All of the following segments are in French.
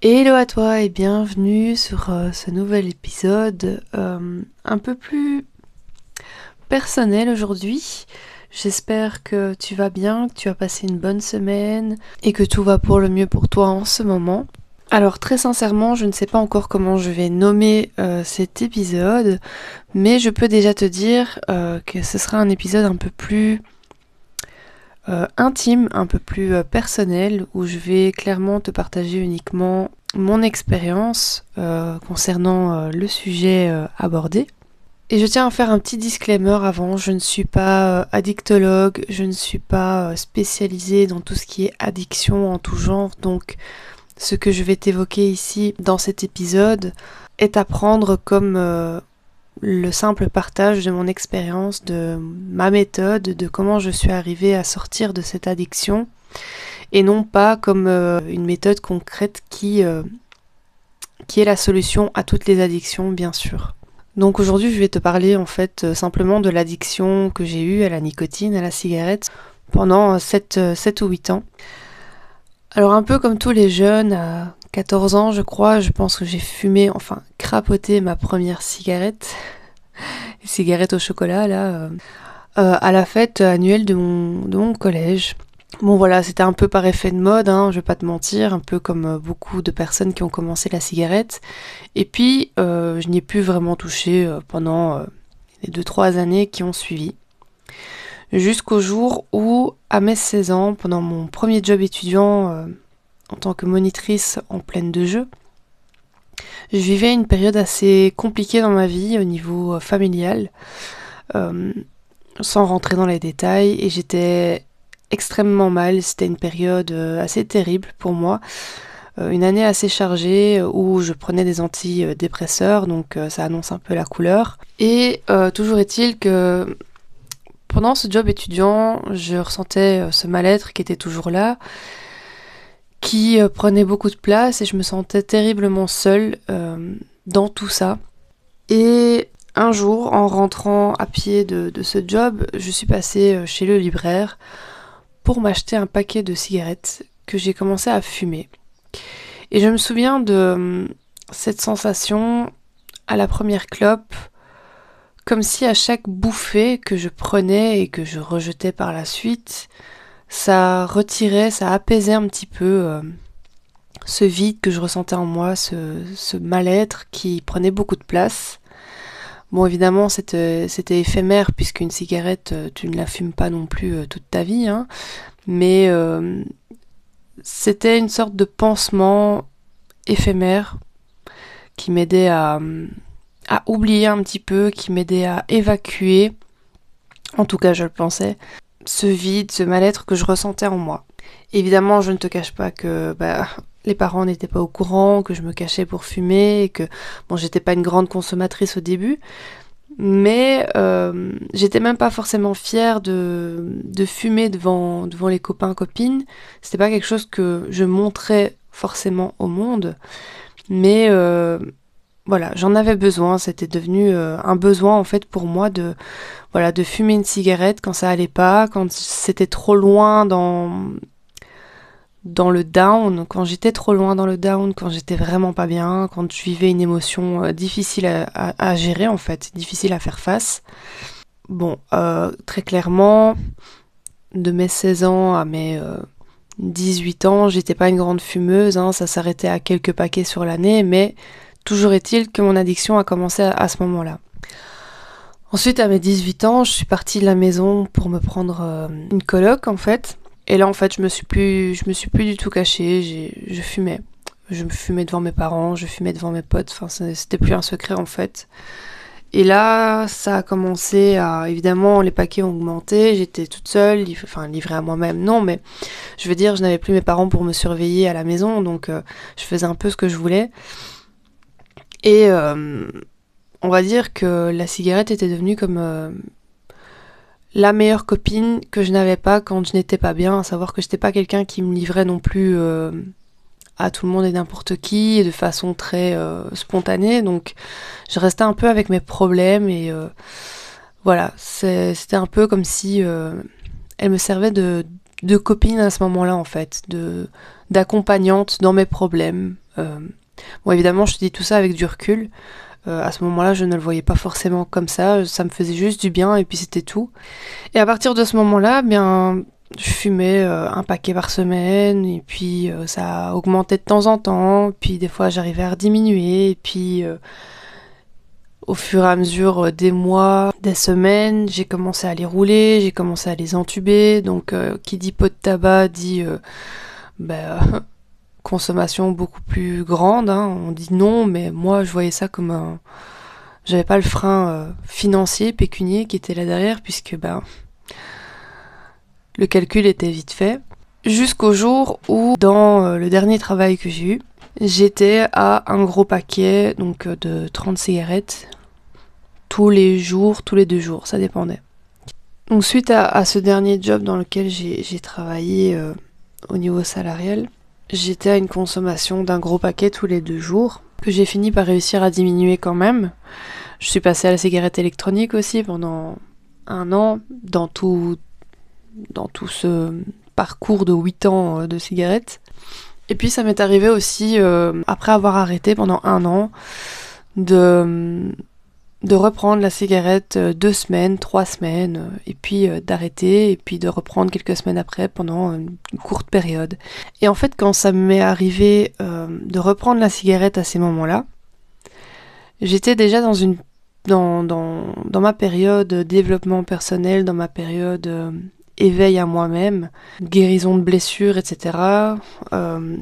Hello à toi et bienvenue sur euh, ce nouvel épisode euh, un peu plus personnel aujourd'hui. J'espère que tu vas bien, que tu as passé une bonne semaine et que tout va pour le mieux pour toi en ce moment. Alors très sincèrement, je ne sais pas encore comment je vais nommer euh, cet épisode, mais je peux déjà te dire que ce sera un épisode un peu plus euh, intime, un peu plus euh, personnel, où je vais clairement te partager uniquement mon expérience euh, concernant le sujet abordé. Et je tiens à faire un petit disclaimer avant, je ne suis pas addictologue, je ne suis pas spécialisée dans tout ce qui est addiction en tout genre, donc ce que je vais t'évoquer ici dans cet épisode est à prendre comme le simple partage de mon expérience, de ma méthode, de comment je suis arrivée à sortir de cette addiction, et non pas comme euh, une méthode concrète qui, euh, qui est la solution à toutes les addictions, bien sûr. Donc aujourd'hui, je vais te parler en fait euh, simplement de l'addiction que j'ai eue à la nicotine, à la cigarette, pendant 7, 7 ou 8 ans. Alors un peu comme tous les jeunes, 14 ans je crois, je pense que j'ai fumé, enfin crapoté ma première cigarette, cigarette au chocolat là, euh, euh, à la fête annuelle de mon, collège. Bon voilà, c'était un peu par effet de mode, hein, je vais pas te mentir, un peu comme euh, beaucoup de personnes qui ont commencé la cigarette. Et puis, je n'y ai plus vraiment touché pendant les 2-3 années qui ont suivi jusqu'au jour où, à mes 16 ans, pendant mon premier job étudiant en tant que monitrice en pleine de jeu, je vivais une période assez compliquée dans ma vie au niveau euh, familial, euh, sans rentrer dans les détails, et j'étais extrêmement mal, c'était une période assez terrible pour moi, une année assez chargée où je prenais des antidépresseurs, donc ça annonce un peu la couleur. Et toujours est-il que pendant ce job étudiant, je ressentais euh, ce mal-être qui était toujours là, qui euh, prenait beaucoup de place et je me sentais terriblement seule euh, dans tout ça. Et un jour, en rentrant à pied de, ce job, je suis passée chez le libraire pour m'acheter un paquet de cigarettes que j'ai commencé à fumer. Et je me souviens de cette sensation à la première clope comme si à chaque bouffée que je prenais et que je rejetais par la suite, ça retirait, ça apaisait un petit peu euh, ce vide que je ressentais en moi, ce, mal-être qui prenait beaucoup de place. Bon, évidemment, c'était éphémère, puisqu'une cigarette, euh, tu ne la fumes pas non plus euh, toute ta vie, hein, mais c'était une sorte de pansement éphémère qui m'aidait à, à oublier un petit peu, qui m'aidait à évacuer, en tout cas je le pensais, ce vide, ce mal-être que je ressentais en moi. Évidemment, je ne te cache pas que bah, les parents n'étaient pas au courant, que je me cachais pour fumer, que bon, j'étais pas une grande consommatrice au début, mais euh, j'étais même pas forcément fière de, de fumer devant, devant les copains copines. C'était pas quelque chose que je montrais forcément au monde, mais euh, voilà, j'en avais besoin, c'était devenu euh, un besoin en fait pour moi de voilà, de fumer une cigarette quand ça allait pas, quand c'était trop loin dans le down, quand j'étais trop loin dans le down, quand j'étais vraiment pas bien, quand je vivais une émotion euh, difficile à, gérer en fait, difficile à faire face. Bon, euh, très clairement, de mes 16 ans à mes 18 ans, j'étais pas une grande fumeuse, hein, ça s'arrêtait à quelques paquets sur l'année, mais Toujours est-il que mon addiction a commencé à, ce moment-là. Ensuite, à mes 18 ans, je suis partie de la maison pour me prendre euh, une coloc en fait. Et là, en fait, je me suis plus, je me suis plus du tout cachée. Je fumais. Je me fumais devant mes parents, je fumais devant mes potes. Enfin, c'était plus un secret en fait. Et là, ça a commencé à. Évidemment, les paquets ont augmenté. J'étais toute seule, enfin, livrée à moi-même. Non, mais je veux dire, je n'avais plus mes parents pour me surveiller à la maison. Donc, euh, je faisais un peu ce que je voulais. Et euh, on va dire que la cigarette était devenue comme euh, la meilleure copine que je n'avais pas quand je n'étais pas bien, à savoir que je n'étais pas quelqu'un qui me livrait non plus euh, à tout le monde et n'importe qui, de façon très spontanée. Donc je restais un peu avec mes problèmes et voilà, c'était un peu comme si elle me servait de, de copine à ce moment-là en fait, de d'accompagnante dans mes problèmes. Bon, évidemment, je te dis tout ça avec du recul. à ce moment-là, je ne le voyais pas forcément comme ça. Ça me faisait juste du bien et puis c'était tout. Et à partir de ce moment-là, bien, je fumais un paquet par semaine et puis ça augmentait de temps en temps. Puis des fois, j'arrivais à diminuer. Et puis au fur et à mesure euh, des mois, des semaines, j'ai commencé à les rouler, j'ai commencé à les entuber. Donc, euh, qui dit pot de tabac dit euh, bah, consommation beaucoup plus grande. Hein. On dit non, mais moi, je voyais ça comme un. J'avais pas le frein financier, pécunier qui était là derrière, puisque ben, le calcul était vite fait. Jusqu'au jour où, dans le dernier travail que j'ai eu, j'étais à un gros paquet donc de 30 cigarettes tous les jours, tous les deux jours, ça dépendait. Donc suite à, ce dernier job dans lequel j'ai travaillé euh, au niveau salarial, j'étais à une consommation d'un gros paquet tous les deux jours, que j'ai fini par réussir à diminuer quand même. Je suis passée à la cigarette électronique aussi pendant un an, dans tout, dans tout ce parcours de 8 ans euh, de cigarettes. Et puis ça m'est arrivé aussi, euh, après avoir arrêté pendant un an, de de reprendre la cigarette euh, deux semaines, trois semaines, euh, et puis euh, d'arrêter, et puis de reprendre quelques semaines après pendant une courte période. Et en fait, quand ça m'est arrivé de reprendre la cigarette à ces moments-là, j'étais déjà dans une dans, dans, dans, ma période développement personnel, dans ma période éveil à moi-même, guérison de blessures, etc.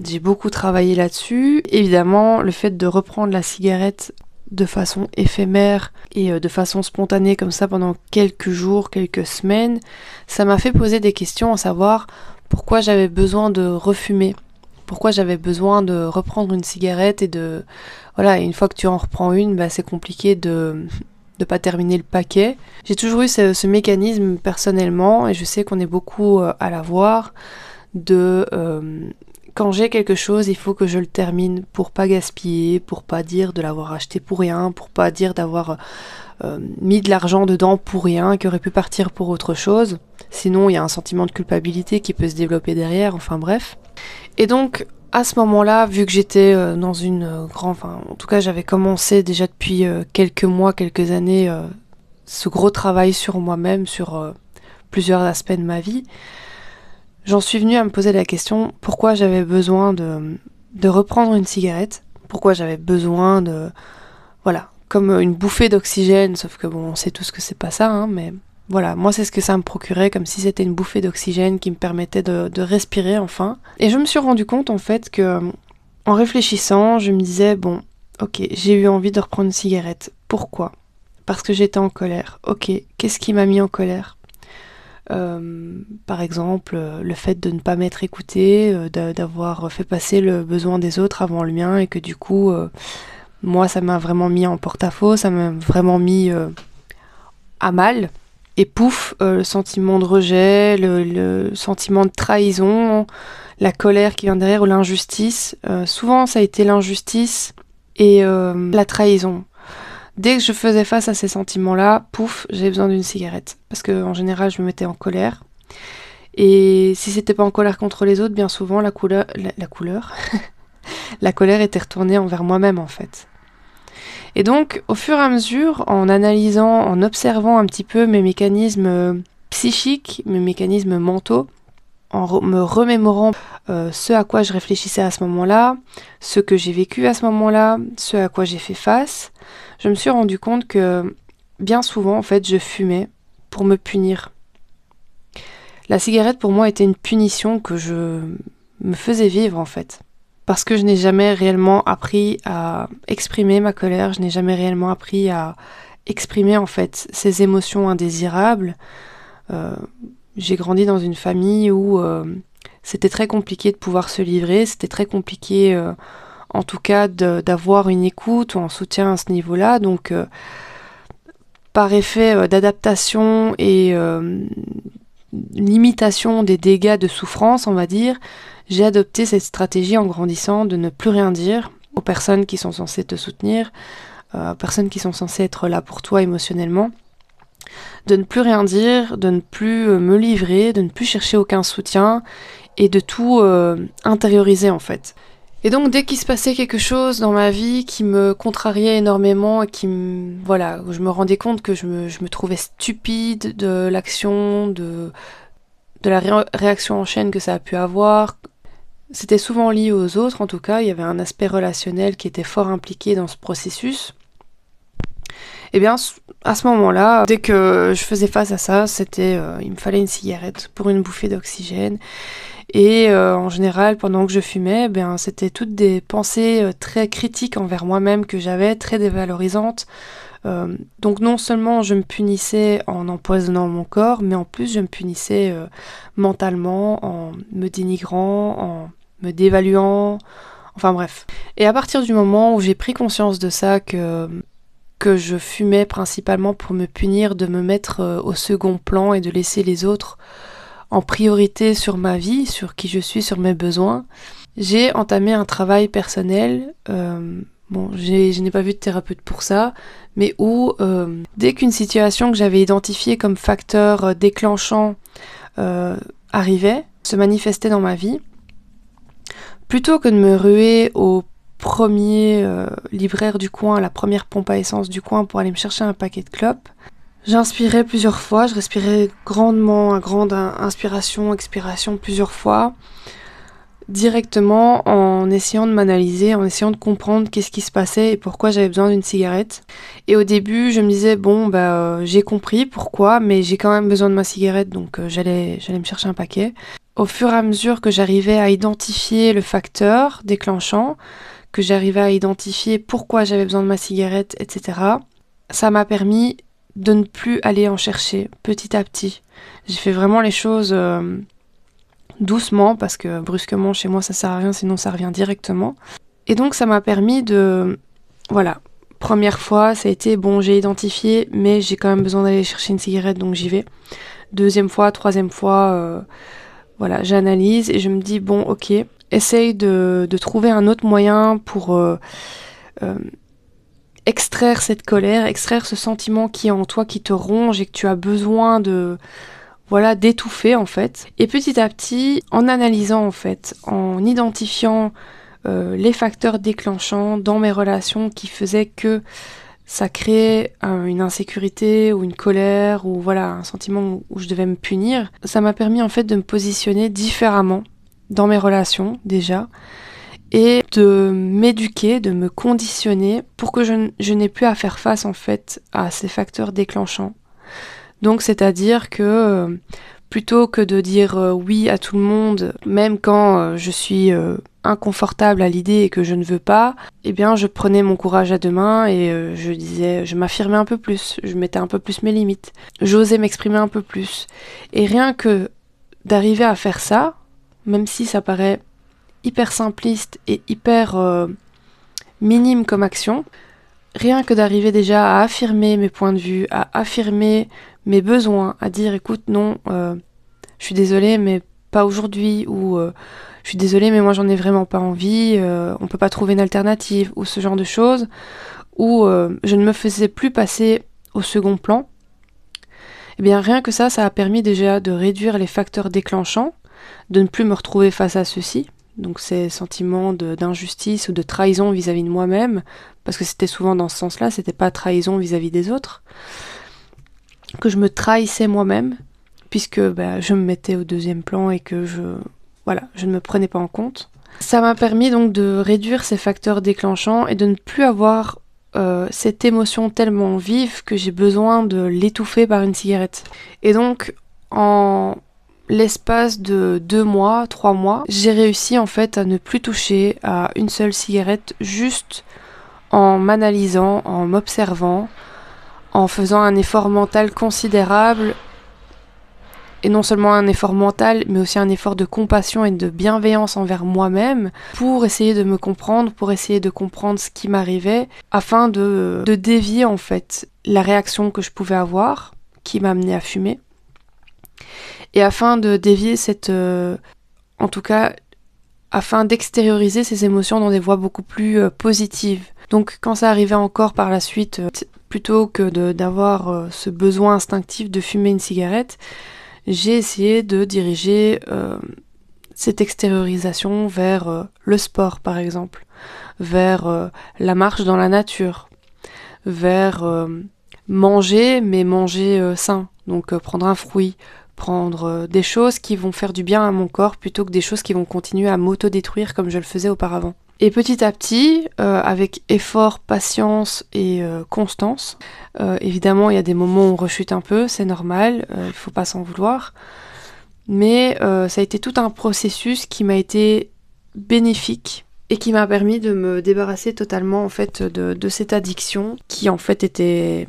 j'ai beaucoup travaillé là-dessus. Évidemment, le fait de reprendre la cigarette de façon éphémère et euh, de façon spontanée comme ça pendant quelques jours, quelques semaines, ça m'a fait poser des questions à savoir pourquoi j'avais besoin de refumer, pourquoi j'avais besoin de reprendre une cigarette et de voilà, une fois que tu en reprends une, bah, c'est compliqué de de pas terminer le paquet. J'ai toujours eu ce, mécanisme personnellement et je sais qu'on est beaucoup euh, à l'avoir de euh, quand j'ai quelque chose, il faut que je le termine pour pas gaspiller, pour pas dire de l'avoir acheté pour rien, pour pas dire d'avoir euh, mis de l'argent dedans pour rien, qui aurait pu partir pour autre chose. Sinon, il y a un sentiment de culpabilité qui peut se développer derrière, enfin bref. Et donc, à ce moment-là, vu que j'étais euh, dans une euh, grande... Enfin, en tout cas, j'avais commencé déjà depuis quelques mois, quelques années, ce gros travail sur moi-même, sur plusieurs aspects de ma vie j'en suis venue à me poser la question pourquoi j'avais besoin de, reprendre une cigarette, pourquoi j'avais besoin de. Voilà, comme une bouffée d'oxygène, sauf que bon, on sait tous que c'est pas ça, hein, mais voilà, moi c'est ce que ça me procurait, comme si c'était une bouffée d'oxygène qui me permettait de, de, respirer enfin. Et je me suis rendu compte en fait que, en réfléchissant, je me disais, bon, ok, j'ai eu envie de reprendre une cigarette. Pourquoi? Parce que j'étais en colère. Ok, qu'est-ce qui m'a mis en colère? Euh, par exemple, le fait de ne pas m'être écouté, euh, d'avoir fait passer le besoin des autres avant le mien et que du coup, euh, moi, ça m'a vraiment mis en porte-à-faux, ça m'a vraiment mis à mal. Et pouf, le sentiment de rejet, le, sentiment de trahison, la colère qui vient derrière ou l'injustice. souvent, ça a été l'injustice et la trahison. Dès que je faisais face à ces sentiments-là, pouf, j'ai besoin d'une cigarette. Parce que en général, je me mettais en colère. Et si c'était pas en colère contre les autres, bien souvent, la couleur, la, couleur, la colère était retournée envers moi-même en fait. Et donc, au fur et à mesure, en analysant, en observant un petit peu mes mécanismes euh, psychiques, mes mécanismes mentaux, en me remémorant euh, ce à quoi je réfléchissais à ce moment-là, ce que j'ai vécu à ce moment-là, ce à quoi j'ai fait face, je me suis rendu compte que bien souvent, en fait, je fumais pour me punir. La cigarette, pour moi, était une punition que je me faisais vivre, en fait. Parce que je n'ai jamais réellement appris à exprimer ma colère, je n'ai jamais réellement appris à exprimer, en fait, ces émotions indésirables. Euh, j'ai grandi dans une famille où euh, c'était très compliqué de pouvoir se livrer, c'était très compliqué euh, en tout cas d'avoir une écoute ou un soutien à ce niveau-là. Donc euh, par effet d'adaptation et limitation des dégâts de souffrance, on va dire, j'ai adopté cette stratégie en grandissant de ne plus rien dire aux personnes qui sont censées te soutenir, aux personnes qui sont censées être là pour toi émotionnellement de ne plus rien dire, de ne plus euh, me livrer, de ne plus chercher aucun soutien et de tout euh, intérioriser en fait. Et donc dès qu'il se passait quelque chose dans ma vie qui me contrariait énormément et qui me... Voilà, je me rendais compte que je me, je me trouvais stupide de l'action, de, de la réaction en chaîne que ça a pu avoir, c'était souvent lié aux autres, en tout cas, il y avait un aspect relationnel qui était fort impliqué dans ce processus. Eh bien, à ce moment-là, dès que je faisais face à ça, c'était, euh, il me fallait une cigarette pour une bouffée d'oxygène. Et euh, en général, pendant que je fumais, bien, c'était toutes des pensées euh, très critiques envers moi-même que j'avais, très dévalorisantes. donc non seulement je me punissais en empoisonnant mon corps, mais en plus je me punissais mentalement en me dénigrant, en me dévaluant, enfin bref. Et à partir du moment où j'ai pris conscience de ça, que, que je fumais principalement pour me punir, de me mettre euh, au second plan et de laisser les autres en priorité sur ma vie, sur qui je suis, sur mes besoins, j'ai entamé un travail personnel. Euh, bon, je n'ai pas vu de thérapeute pour ça, mais où euh, dès qu'une situation que j'avais identifiée comme facteur déclenchant arrivait, se manifestait dans ma vie, plutôt que de me ruer au premier euh, libraire du coin, la première pompe à essence du coin pour aller me chercher un paquet de clopes, j'inspirais plusieurs fois, je respirais grandement, à grande inspiration, expiration plusieurs fois, directement en essayant de m'analyser, en essayant de comprendre qu'est-ce qui se passait et pourquoi j'avais besoin d'une cigarette. Et au début, je me disais bon bah euh, j'ai compris pourquoi, mais j'ai quand même besoin de ma cigarette, donc euh, j'allais j'allais me chercher un paquet au fur et à mesure que j'arrivais à identifier le facteur déclenchant, j'arrivais à identifier pourquoi j'avais besoin de ma cigarette, etc., ça m'a permis de ne plus aller en chercher petit à petit. J'ai fait vraiment les choses euh, doucement parce que brusquement chez moi ça sert à rien sinon ça revient directement. Et donc ça m'a permis de voilà, première fois ça a été bon j'ai identifié mais j'ai quand même besoin d'aller chercher une cigarette donc j'y vais. Deuxième fois, troisième fois euh, voilà, j'analyse et je me dis, bon, ok, essaye de, trouver un autre moyen pour euh, euh, extraire cette colère, extraire ce sentiment qui est en toi, qui te ronge et que tu as besoin de voilà d'étouffer en fait. Et petit à petit, en analysant en fait, en identifiant euh, les facteurs déclenchants dans mes relations qui faisaient que ça créait une insécurité ou une colère ou voilà un sentiment où je devais me punir. Ça m'a permis en fait de me positionner différemment dans mes relations déjà et de m'éduquer, de me conditionner pour que je, n'ai plus à faire face en fait à ces facteurs déclenchants. Donc c'est-à-dire que euh, plutôt que de dire euh, oui à tout le monde, même quand euh, je suis inconfortable à l'idée et que je ne veux pas, eh bien je prenais mon courage à deux mains et je disais, je m'affirmais un peu plus, je mettais un peu plus mes limites, j'osais m'exprimer un peu plus. Et rien que d'arriver à faire ça, même si ça paraît hyper simpliste et hyper euh, minime comme action, rien que d'arriver déjà à affirmer mes points de vue, à affirmer mes besoins, à dire écoute non, euh, je suis désolée mais pas aujourd'hui ou je suis désolée, mais moi j'en ai vraiment pas envie, euh, on peut pas trouver une alternative, ou ce genre de choses, euh, je ne me faisais plus passer au second plan. Eh bien, rien que ça, ça a permis déjà de réduire les facteurs déclenchants, de ne plus me retrouver face à ceci, donc ces sentiments d'injustice ou de trahison vis-à-vis de moi-même, parce que c'était souvent dans ce sens-là, c'était pas trahison vis-à-vis des autres, que je me trahissais moi-même, puisque ben, je me mettais au deuxième plan et que je voilà, je ne me prenais pas en compte. Ça m'a permis donc de réduire ces facteurs déclenchants et de ne plus avoir euh, cette émotion tellement vive que j'ai besoin de l'étouffer par une cigarette. Et donc, en l'espace de deux mois, trois mois, j'ai réussi en fait à ne plus toucher à une seule cigarette juste en m'analysant, en m'observant, en faisant un effort mental considérable. Et non seulement un effort mental, mais aussi un effort de compassion et de bienveillance envers moi-même pour essayer de me comprendre, pour essayer de comprendre ce qui m'arrivait, afin de, dévier en fait la réaction que je pouvais avoir, qui m'a amené à fumer, et afin de dévier cette, euh, en tout cas, afin d'extérioriser ces émotions dans des voies beaucoup plus euh, positives. Donc quand ça arrivait encore par la suite, euh, plutôt que d'avoir ce besoin instinctif de fumer une cigarette, j'ai essayé de diriger cette extériorisation vers le sport par exemple, vers la marche dans la nature, vers manger mais manger sain, donc prendre un fruit, prendre des choses qui vont faire du bien à mon corps plutôt que des choses qui vont continuer à m'auto-détruire comme je le faisais auparavant. Et petit à petit, euh, avec effort, patience et euh, constance, euh, évidemment il y a des moments où on rechute un peu, c'est normal, il ne faut pas s'en vouloir, mais ça a été tout un processus qui m'a été bénéfique et qui m'a permis de me débarrasser totalement en fait de cette addiction qui en fait était,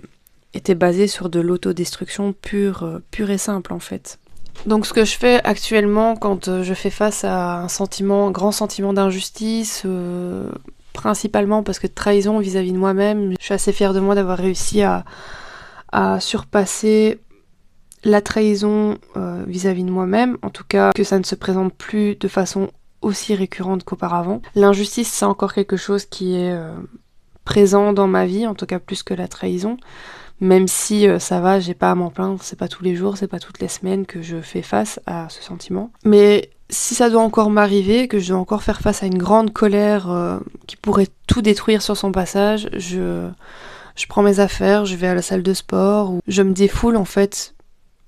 était basée sur de l'autodestruction pure, pure et simple en fait. Donc ce que je fais actuellement quand euh, je fais face à un sentiment, un grand sentiment d'injustice, euh, principalement parce que de trahison vis-à-vis de moi-même, je suis assez fière de moi d'avoir réussi à, surpasser la trahison euh, vis-à-vis de moi-même, en tout cas que ça ne se présente plus de façon aussi récurrente qu'auparavant. L'injustice c'est encore quelque chose qui est présent dans ma vie, en tout cas plus que la trahison. Même si euh, ça va, j'ai pas à m'en plaindre, c'est pas tous les jours, c'est pas toutes les semaines que je fais face à ce sentiment. Mais si ça doit encore m'arriver, que je dois encore faire face à une grande colère euh, qui pourrait tout détruire sur son passage, je, je prends mes affaires, je vais à la salle de sport, ou je me défoule en fait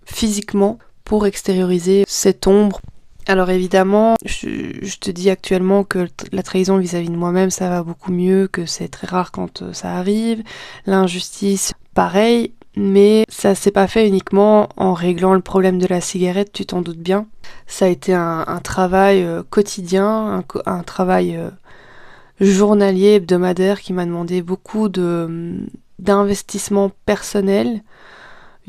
physiquement pour extérioriser cette ombre. Alors évidemment, je, te dis actuellement que la trahison vis-à-vis -vis de moi-même, ça va beaucoup mieux, que c'est très rare quand euh, ça arrive. L'injustice, pareil, mais ça s'est pas fait uniquement en réglant le problème de la cigarette, tu t'en doutes bien. Ça a été un, travail euh, quotidien, un, travail euh, journalier, hebdomadaire qui m'a demandé beaucoup de d'investissement personnel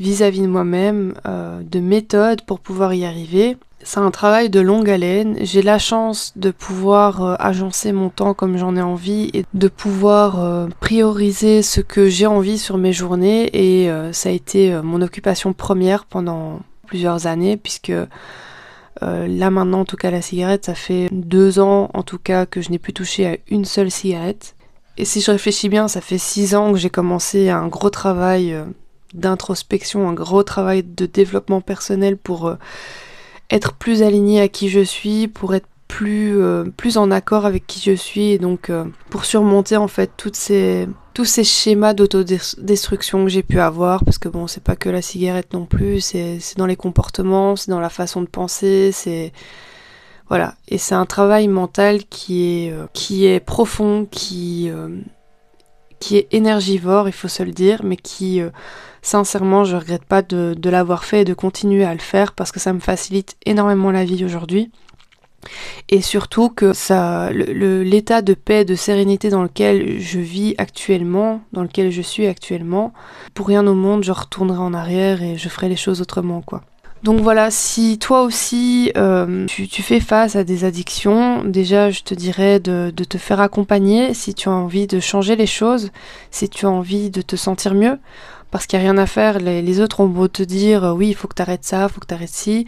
vis-à-vis de moi-même, euh, de méthodes pour pouvoir y arriver. C'est un travail de longue haleine. J'ai la chance de pouvoir euh, agencer mon temps comme j'en ai envie et de pouvoir euh, prioriser ce que j'ai envie sur mes journées et ça a été mon occupation première pendant plusieurs années puisque là maintenant en tout cas la cigarette ça fait deux ans en tout cas que je n'ai plus touché à une seule cigarette et si je réfléchis bien ça fait six ans que j'ai commencé un gros travail d'introspection un gros travail de développement personnel pour être plus aligné à qui je suis, pour être plus, euh, en accord avec qui je suis et donc euh, pour surmonter en fait ces, tous ces schémas d'autodestruction que j'ai pu avoir parce que bon c'est pas que la cigarette non plus c'est dans les comportements c'est dans la façon de penser c'est voilà. Et c'est un travail mental qui est euh, qui est profond qui qui est énergivore il faut se le dire mais qui Sincèrement, je regrette pas de, l'avoir fait et de continuer à le faire parce que ça me facilite énormément la vie aujourd'hui. Et surtout que ça, l'état de paix, de sérénité dans lequel je vis actuellement, dans lequel je suis actuellement, pour rien au monde, je retournerai en arrière et je ferai les choses autrement, quoi. Donc voilà, si toi aussi euh, tu, fais face à des addictions, déjà je te dirais de, te faire accompagner si tu as envie de changer les choses, si tu as envie de te sentir mieux parce qu'il n'y a rien à faire. Les, autres ont beau te dire euh, oui, il faut que tu arrêtes ça, il faut que tu arrêtes ci.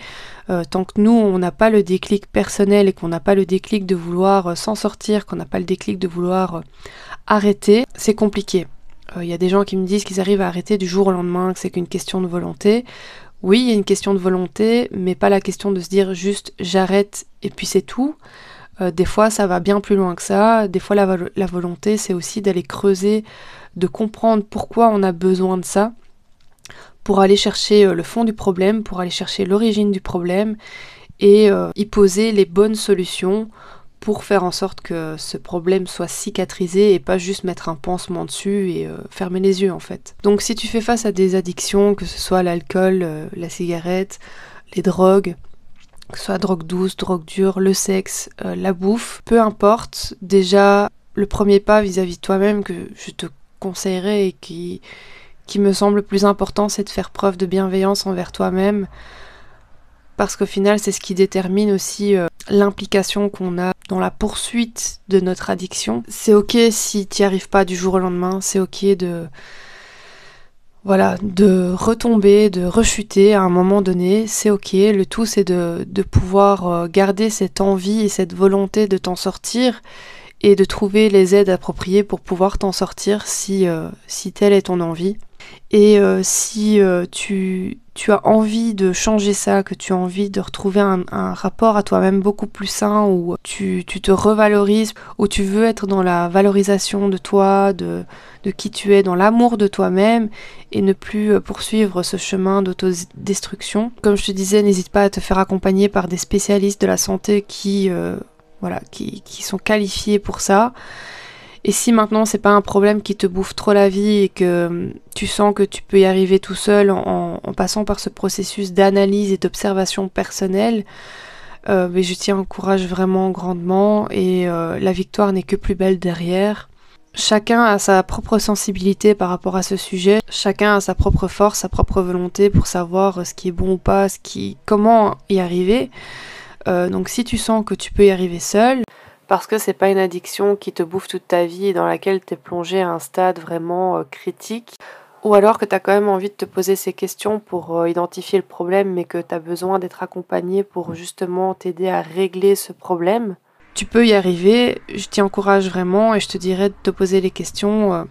Euh, tant que nous, on n'a pas le déclic personnel et qu'on n'a pas le déclic de vouloir euh, s'en sortir, qu'on n'a pas le déclic de vouloir arrêter, c'est compliqué. Il y a des gens qui me disent qu'ils arrivent à arrêter du jour au lendemain, que c'est qu'une question de volonté. Oui, il y a une question de volonté, mais pas la question de se dire juste j'arrête et puis c'est tout. des fois, ça va bien plus loin que ça. Des fois, la, la volonté, c'est aussi d'aller creuser de comprendre pourquoi on a besoin de ça, pour aller chercher euh, le fond du problème, pour aller chercher l'origine du problème et euh, y poser les bonnes solutions pour faire en sorte que ce problème soit cicatrisé et pas juste mettre un pansement dessus et euh, fermer les yeux en fait. Donc si tu fais face à des addictions, que ce soit l'alcool, la cigarette, les drogues, que ce soit drogue douce, drogue dure, le sexe, la bouffe, peu importe, déjà le premier pas vis-à-vis -vis de toi-même que je te conseillerais et qui, qui me semble le plus important, c'est de faire preuve de bienveillance envers toi-même. Parce qu'au final, c'est ce qui détermine aussi euh, l'implication qu'on a dans la poursuite de notre addiction. C'est ok si tu n'y arrives pas du jour au lendemain, c'est ok de voilà, de retomber, de rechuter à un moment donné, c'est ok. Le tout, c'est de, pouvoir euh, garder cette envie et cette volonté de t'en sortir et de trouver les aides appropriées pour pouvoir t'en sortir si, euh, si telle est ton envie. Et euh, si euh, tu, as envie de changer ça, que tu as envie de retrouver un, rapport à toi-même beaucoup plus sain, où tu, te revalorises, où tu veux être dans la valorisation de toi, de, qui tu es, dans l'amour de toi-même, et ne plus euh, poursuivre ce chemin d'autodestruction. Comme je te disais, n'hésite pas à te faire accompagner par des spécialistes de la santé qui, voilà, qui sont qualifiés pour ça. Et si maintenant c'est pas un problème qui te bouffe trop la vie et que hum, tu sens que tu peux y arriver tout seul en, passant par ce processus d'analyse et d'observation personnelle, euh, mais je t'y encourage vraiment grandement et euh, la victoire n'est que plus belle derrière. Chacun a sa propre sensibilité par rapport à ce sujet, chacun a sa propre force, sa propre volonté pour savoir ce qui est bon ou pas, ce qui, comment y arriver. Euh, donc si tu sens que tu peux y arriver seul, parce que c'est pas une addiction qui te bouffe toute ta vie et dans laquelle tu es plongé à un stade vraiment euh, critique, ou alors que tu as quand même envie de te poser ces questions pour euh, identifier le problème mais que tu as besoin d'être accompagné pour justement t'aider à régler ce problème. Tu peux y arriver, je t'y encourage vraiment et je te dirais de te poser les questions euh,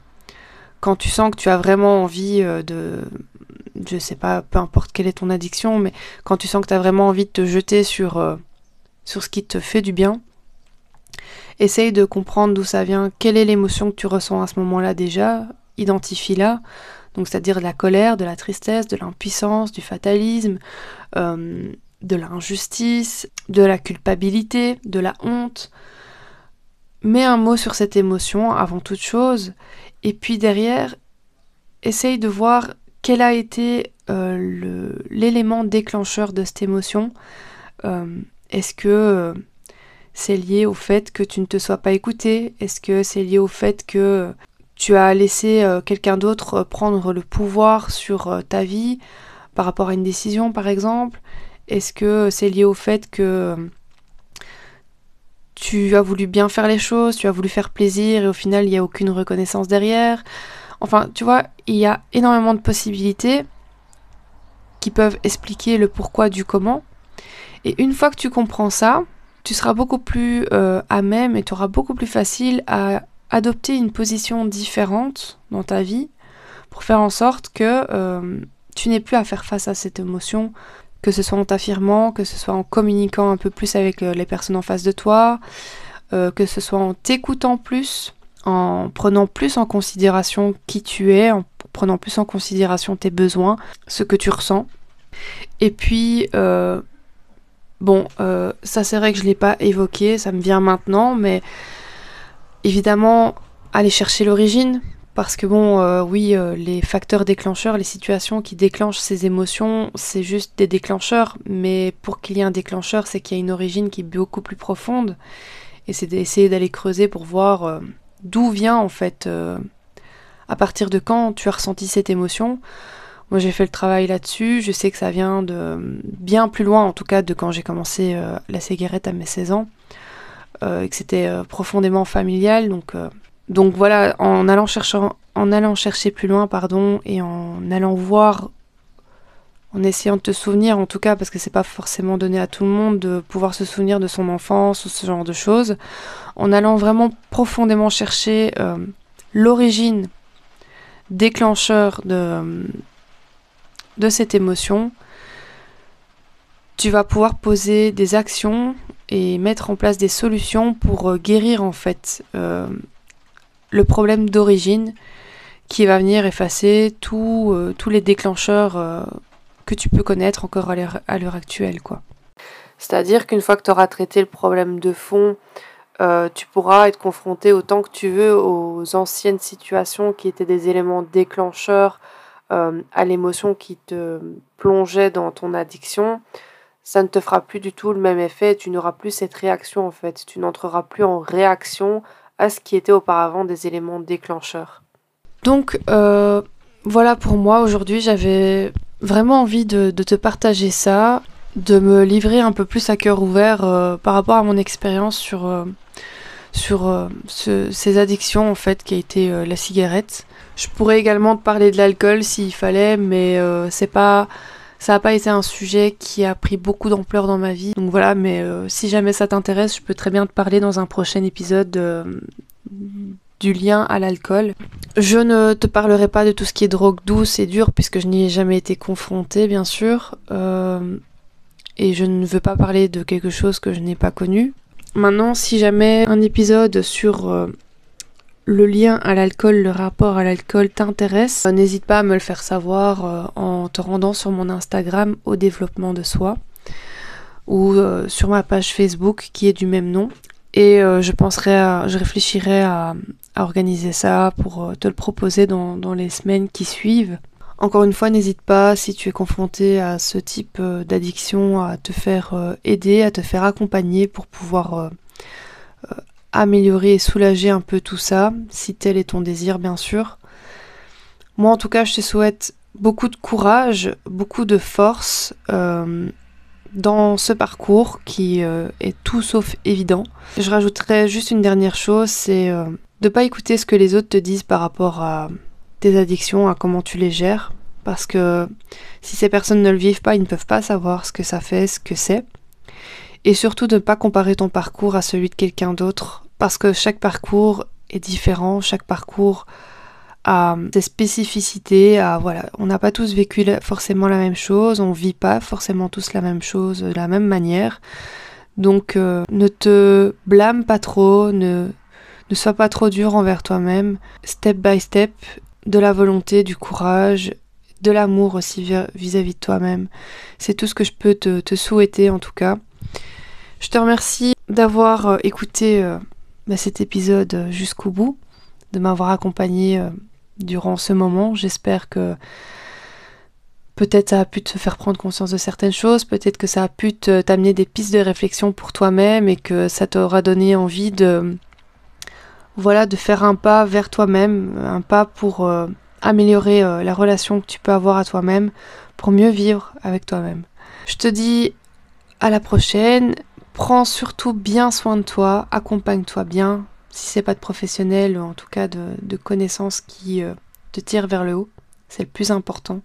quand tu sens que tu as vraiment envie de je sais pas, peu importe quelle est ton addiction, mais quand tu sens que tu as vraiment envie de te jeter sur, sur ce qui te fait du bien, Essaye de comprendre d'où ça vient, quelle est l'émotion que tu ressens à ce moment-là déjà, identifie-la, donc c'est-à-dire de la colère, de la tristesse, de l'impuissance, du fatalisme, euh, de l'injustice, de la culpabilité, de la honte. Mets un mot sur cette émotion avant toute chose, et puis derrière, essaye de voir quel a été euh, l'élément déclencheur de cette émotion. Euh, est-ce que c'est lié au fait que tu ne te sois pas écouté. Est-ce que c'est lié au fait que tu as laissé euh, quelqu'un d'autre euh, prendre le pouvoir sur euh, ta vie par rapport à une décision par exemple? Est-ce que c'est lié au fait que tu as voulu bien faire les choses, tu as voulu faire plaisir et au final il n'y a aucune reconnaissance derrière? Enfin, tu vois, il y a énormément de possibilités qui peuvent expliquer le pourquoi du comment. Et une fois que tu comprends ça, tu seras beaucoup plus euh, à même et tu auras beaucoup plus facile à adopter une position différente dans ta vie pour faire en sorte que euh, tu n'aies plus à faire face à cette émotion, que ce soit en t'affirmant, que ce soit en communiquant un peu plus avec euh, les personnes en face de toi, que ce soit en t'écoutant plus, en prenant plus en considération qui tu es, en prenant plus en considération tes besoins, ce que tu ressens. Et puis, Bon, euh, ça c'est vrai que je ne l'ai pas évoqué, ça me vient maintenant, mais évidemment, aller chercher l'origine, parce que bon, euh, oui, euh, les facteurs déclencheurs, les situations qui déclenchent ces émotions, c'est juste des déclencheurs, mais pour qu'il y ait un déclencheur, c'est qu'il y a une origine qui est beaucoup plus profonde, et c'est d'essayer d'aller creuser pour voir d'où vient en fait, à partir de quand tu as ressenti cette émotion, moi j'ai fait le travail là-dessus, je sais que ça vient de bien plus loin en tout cas de quand j'ai commencé euh, la cigarette à mes 16 ans, euh, et que c'était euh, profondément familial. Donc, voilà, en allant, chercher, en allant chercher plus loin, pardon, et en allant voir, en essayant de te souvenir en tout cas, parce que c'est pas forcément donné à tout le monde de pouvoir se souvenir de son enfance ou ce genre de choses, en allant vraiment profondément chercher l'origine déclencheur de de cette émotion, tu vas pouvoir poser des actions et mettre en place des solutions pour euh, guérir en fait euh, le problème d'origine qui va venir effacer euh, tous les déclencheurs que tu peux connaître encore à l'heure actuelle. C'est-à-dire qu'une fois que tu auras traité le problème de fond, tu pourras être confronté autant que tu veux aux anciennes situations qui étaient des éléments déclencheurs euh, à l'émotion qui te plongeait dans ton addiction, ça ne te fera plus du tout le même effet, tu n'auras plus cette réaction en fait, tu n'entreras plus en réaction à ce qui était auparavant des éléments déclencheurs. Donc euh, voilà pour moi aujourd'hui, j'avais vraiment envie de, te partager ça, de me livrer un peu plus à cœur ouvert euh, par rapport à mon expérience sur, sur ces addictions en fait qui a été la cigarette. Je pourrais également te parler de l'alcool s'il fallait, mais euh, c'est pas, ça n'a pas été un sujet qui a pris beaucoup d'ampleur dans ma vie. Donc voilà, mais euh, si jamais ça t'intéresse, je peux très bien te parler dans un prochain épisode du lien à l'alcool. Je ne te parlerai pas de tout ce qui est drogue douce et dure puisque je n'y ai jamais été confrontée bien sûr. Euh, et je ne veux pas parler de quelque chose que je n'ai pas connu. Maintenant, si jamais un épisode sur euh, le lien à l'alcool, le rapport à l'alcool t'intéresse, euh, n'hésite pas à me le faire savoir en te rendant sur mon Instagram au développement de soi ou sur ma page Facebook qui est du même nom. Et je penserai à, je réfléchirai à, organiser ça, pour euh, te le proposer dans, les semaines qui suivent. Encore une fois, n'hésite pas, si tu es confronté à ce type euh, d'addiction, à te faire euh, aider, à te faire accompagner pour pouvoir améliorer et soulager un peu tout ça, si tel est ton désir, bien sûr. Moi, en tout cas, je te souhaite beaucoup de courage, beaucoup de force dans ce parcours qui est tout sauf évident. Je rajouterais juste une dernière chose, c'est de pas écouter ce que les autres te disent par rapport à tes addictions, à comment tu les gères, parce que si ces personnes ne le vivent pas, ils ne peuvent pas savoir ce que ça fait, ce que c'est. Et surtout de ne pas comparer ton parcours à celui de quelqu'un d'autre, parce que chaque parcours est différent, chaque parcours a ses spécificités, voilà, on n'a pas tous vécu forcément la même chose, on vit pas forcément tous la même chose de la même manière. Donc euh, ne te blâme pas trop, ne ne sois pas trop dur envers toi-même, step by step, de la volonté, du courage, de l'amour aussi vis-à-vis de toi-même. C'est tout ce que je peux te, souhaiter en tout cas. Je te remercie d'avoir euh, écouté euh, cet épisode jusqu'au bout, de m'avoir accompagné euh, durant ce moment. J'espère que peut-être ça a pu te faire prendre conscience de certaines choses, peut-être que ça a pu t'amener des pistes de réflexion pour toi-même et que ça t'aura donné envie de voilà, de faire un pas vers toi-même, un pas pour euh, améliorer euh, la relation que tu peux avoir à toi-même, pour mieux vivre avec toi-même. Je te dis à la prochaine. Prends surtout bien soin de toi, accompagne-toi bien, si c'est pas de professionnel, ou en tout cas de, connaissances qui euh, te tirent vers le haut. C'est le plus important.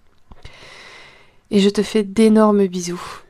Et je te fais d'énormes bisous.